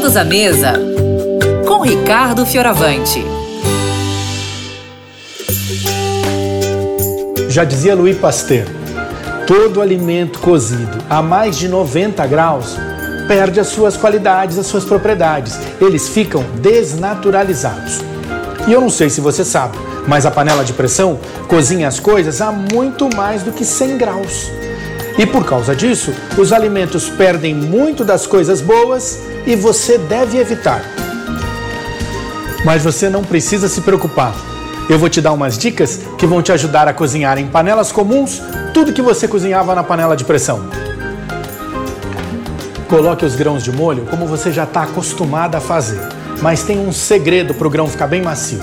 Todos à mesa com Ricardo Fioravante. Já dizia Louis Pasteur, todo alimento cozido a mais de 90 graus perde as suas qualidades, as suas propriedades. Eles ficam desnaturalizados. E eu não sei se você sabe, mas a panela de pressão cozinha as coisas a muito mais do que 100 graus. E por causa disso, os alimentos perdem muito das coisas boas e você deve evitar. Mas você não precisa se preocupar. Eu vou te dar umas dicas que vão te ajudar a cozinhar em panelas comuns tudo que você cozinhava na panela de pressão. Coloque os grãos de molho como você já está acostumado a fazer, mas tem um segredo para o grão ficar bem macio.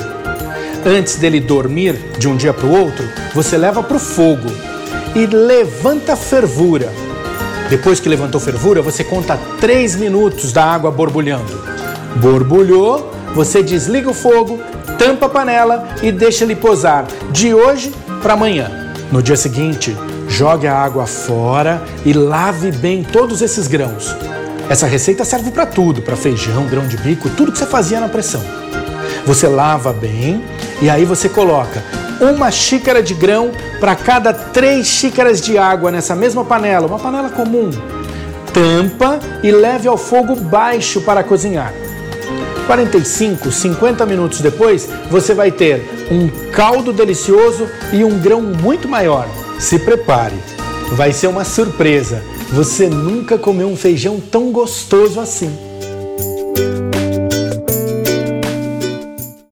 Antes dele dormir de um dia para o outro, você leva para o fogo e levanta fervura. Depois que levantou fervura, você conta 3 minutos da água borbulhando. Borbulhou, você desliga o fogo, tampa a panela e deixa ele posar de hoje para amanhã. No dia seguinte, jogue a água fora e lave bem todos esses grãos. Essa receita serve para tudo, para feijão, grão de bico, tudo que você fazia na pressão. Você lava bem e aí você coloca uma xícara de grão para cada três xícaras de água nessa mesma panela, uma panela comum. Tampa e leve ao fogo baixo para cozinhar. 45, 50 minutos depois, você vai ter um caldo delicioso e um grão muito maior. Se prepare, vai ser uma surpresa. Você nunca comeu um feijão tão gostoso assim.